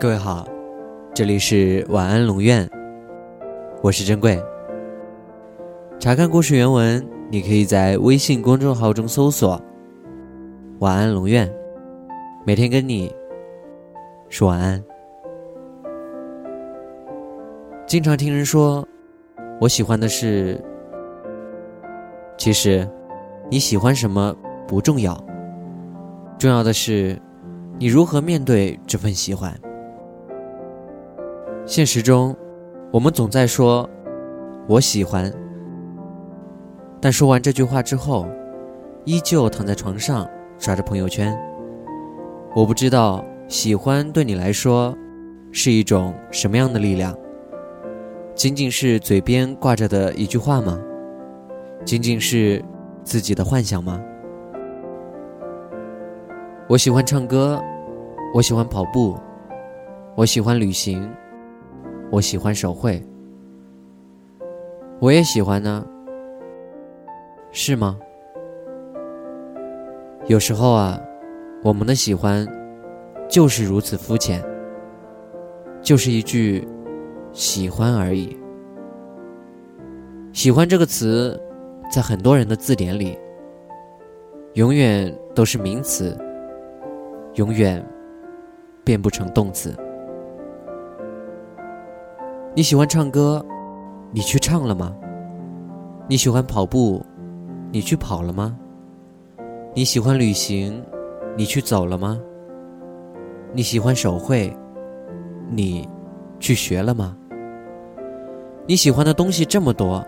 各位好，这里是晚安龙院，我是珍贵。查看故事原文，你可以在微信公众号中搜索“晚安龙院”，每天跟你说晚安。经常听人说，我喜欢的是，其实你喜欢什么不重要，重要的是你如何面对这份喜欢。现实中，我们总在说“我喜欢”，但说完这句话之后，依旧躺在床上刷着朋友圈。我不知道喜欢对你来说是一种什么样的力量？仅仅是嘴边挂着的一句话吗？仅仅是自己的幻想吗？我喜欢唱歌，我喜欢跑步，我喜欢旅行。我喜欢手绘，我也喜欢呢，是吗？有时候啊，我们的喜欢就是如此肤浅，就是一句喜欢而已。喜欢这个词，在很多人的字典里，永远都是名词，永远变不成动词。你喜欢唱歌，你去唱了吗？你喜欢跑步，你去跑了吗？你喜欢旅行，你去走了吗？你喜欢手绘，你去学了吗？你喜欢的东西这么多，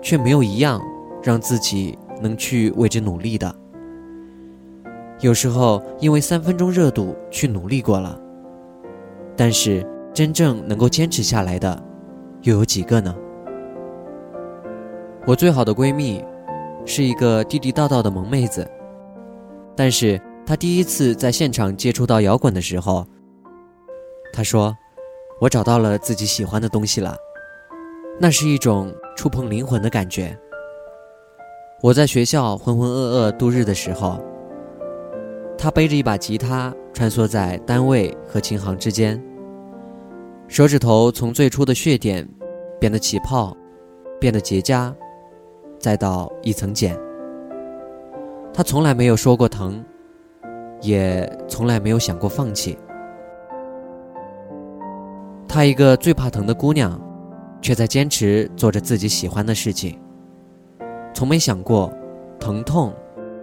却没有一样让自己能去为之努力的。有时候因为三分钟热度去努力过了，但是。真正能够坚持下来的，又有几个呢？我最好的闺蜜，是一个地地道道的萌妹子。但是她第一次在现场接触到摇滚的时候，她说：“我找到了自己喜欢的东西了，那是一种触碰灵魂的感觉。”我在学校浑浑噩噩度日的时候，她背着一把吉他，穿梭在单位和琴行之间。手指头从最初的血点，变得起泡，变得结痂，再到一层茧。他从来没有说过疼，也从来没有想过放弃。她一个最怕疼的姑娘，却在坚持做着自己喜欢的事情，从没想过疼痛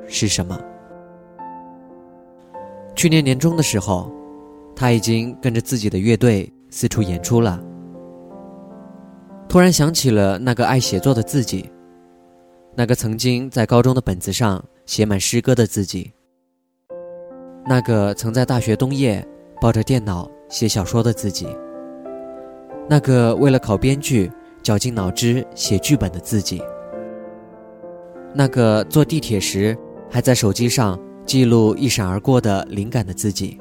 是什么。去年年中的时候，她已经跟着自己的乐队。四处演出了，突然想起了那个爱写作的自己，那个曾经在高中的本子上写满诗歌的自己，那个曾在大学冬夜抱着电脑写小说的自己，那个为了考编剧绞尽脑汁写剧本的自己，那个坐地铁时还在手机上记录一闪而过的灵感的自己，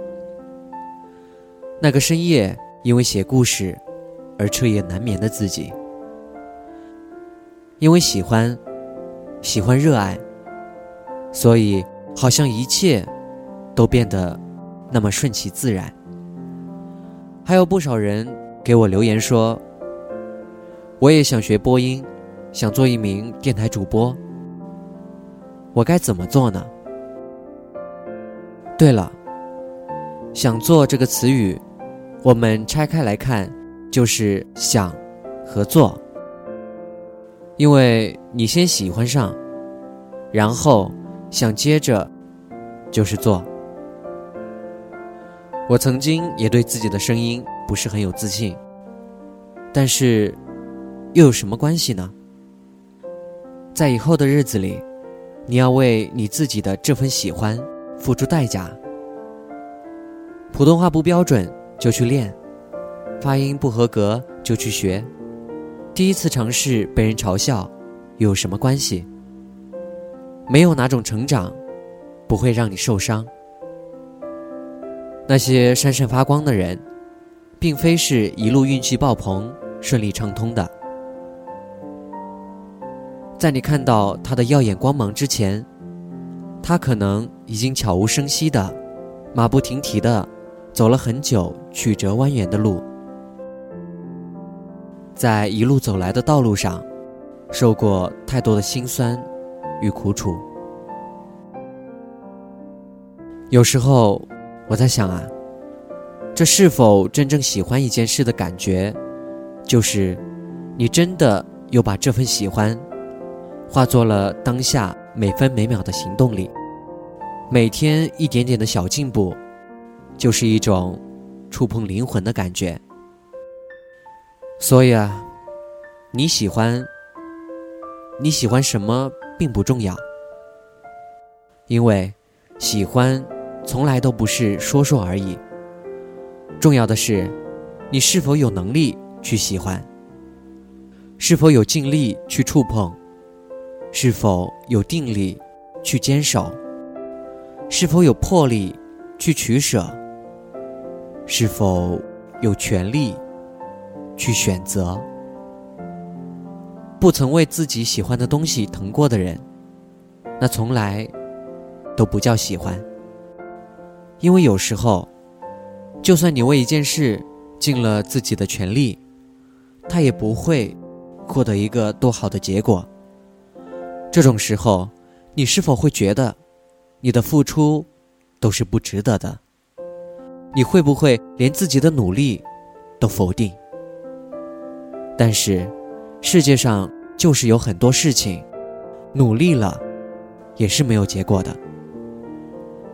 那个深夜。因为写故事而彻夜难眠的自己，因为喜欢，喜欢热爱，所以好像一切都变得那么顺其自然。还有不少人给我留言说，我也想学播音，想做一名电台主播，我该怎么做呢？对了，想做这个词语。我们拆开来看，就是想和做。因为你先喜欢上，然后想接着就是做。我曾经也对自己的声音不是很有自信，但是又有什么关系呢？在以后的日子里，你要为你自己的这份喜欢付出代价。普通话不标准。就去练，发音不合格就去学。第一次尝试被人嘲笑，有什么关系？没有哪种成长不会让你受伤。那些闪闪发光的人，并非是一路运气爆棚、顺利畅通的。在你看到他的耀眼光芒之前，他可能已经悄无声息的、马不停蹄的。走了很久曲折蜿蜒的路，在一路走来的道路上，受过太多的辛酸与苦楚。有时候我在想啊，这是否真正喜欢一件事的感觉，就是你真的又把这份喜欢化作了当下每分每秒的行动力，每天一点点的小进步。就是一种触碰灵魂的感觉，所以啊，你喜欢你喜欢什么并不重要，因为喜欢从来都不是说说而已。重要的是，你是否有能力去喜欢，是否有尽力去触碰，是否有定力去坚守，是否有魄力去取舍。是否有权利去选择？不曾为自己喜欢的东西疼过的人，那从来都不叫喜欢。因为有时候，就算你为一件事尽了自己的全力，他也不会获得一个多好的结果。这种时候，你是否会觉得你的付出都是不值得的？你会不会连自己的努力都否定？但是，世界上就是有很多事情，努力了也是没有结果的。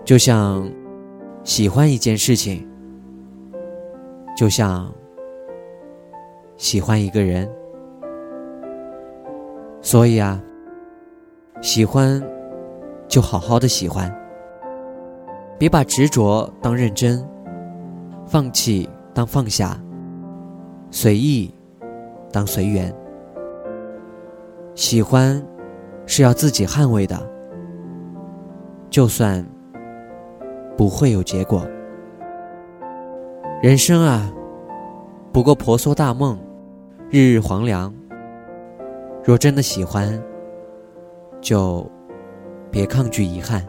就像喜欢一件事情，就像喜欢一个人。所以啊，喜欢就好好的喜欢，别把执着当认真。放弃当放下，随意当随缘。喜欢是要自己捍卫的，就算不会有结果。人生啊，不过婆娑大梦，日日黄粱。若真的喜欢，就别抗拒遗憾。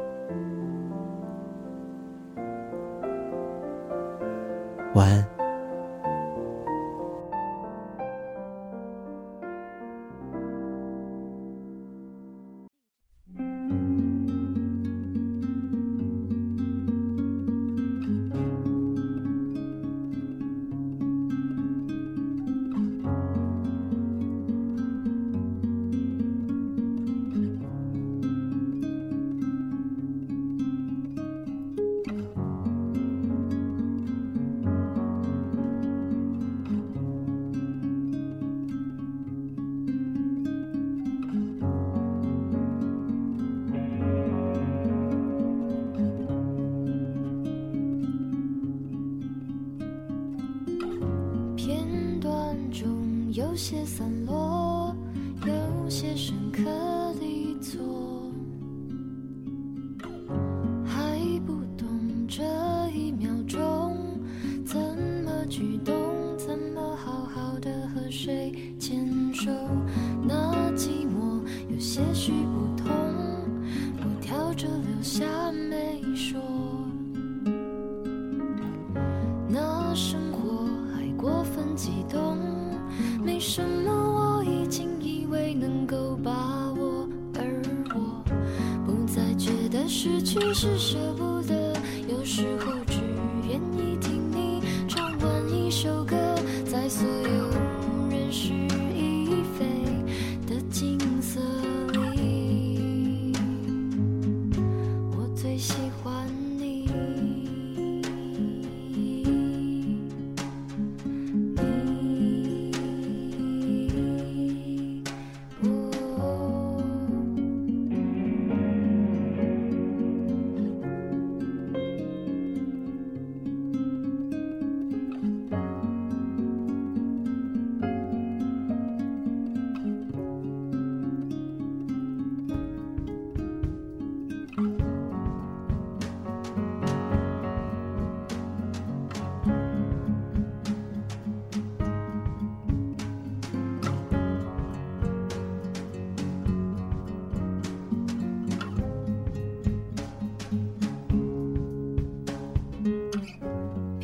失去是舍不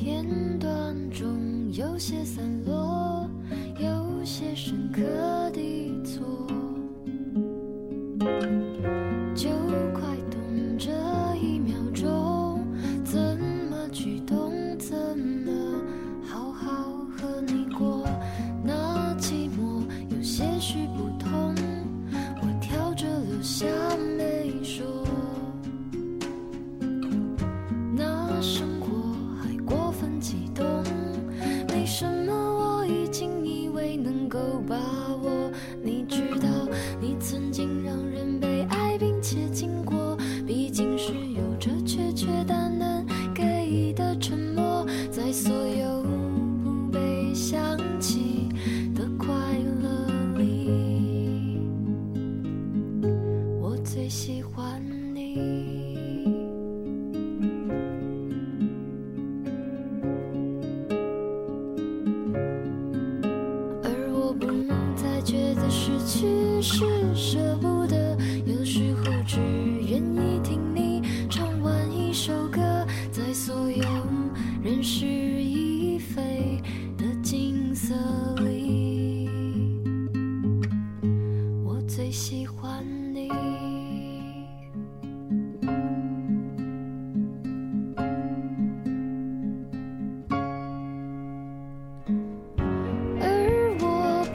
片段中有些散落有些深刻的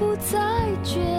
不再觉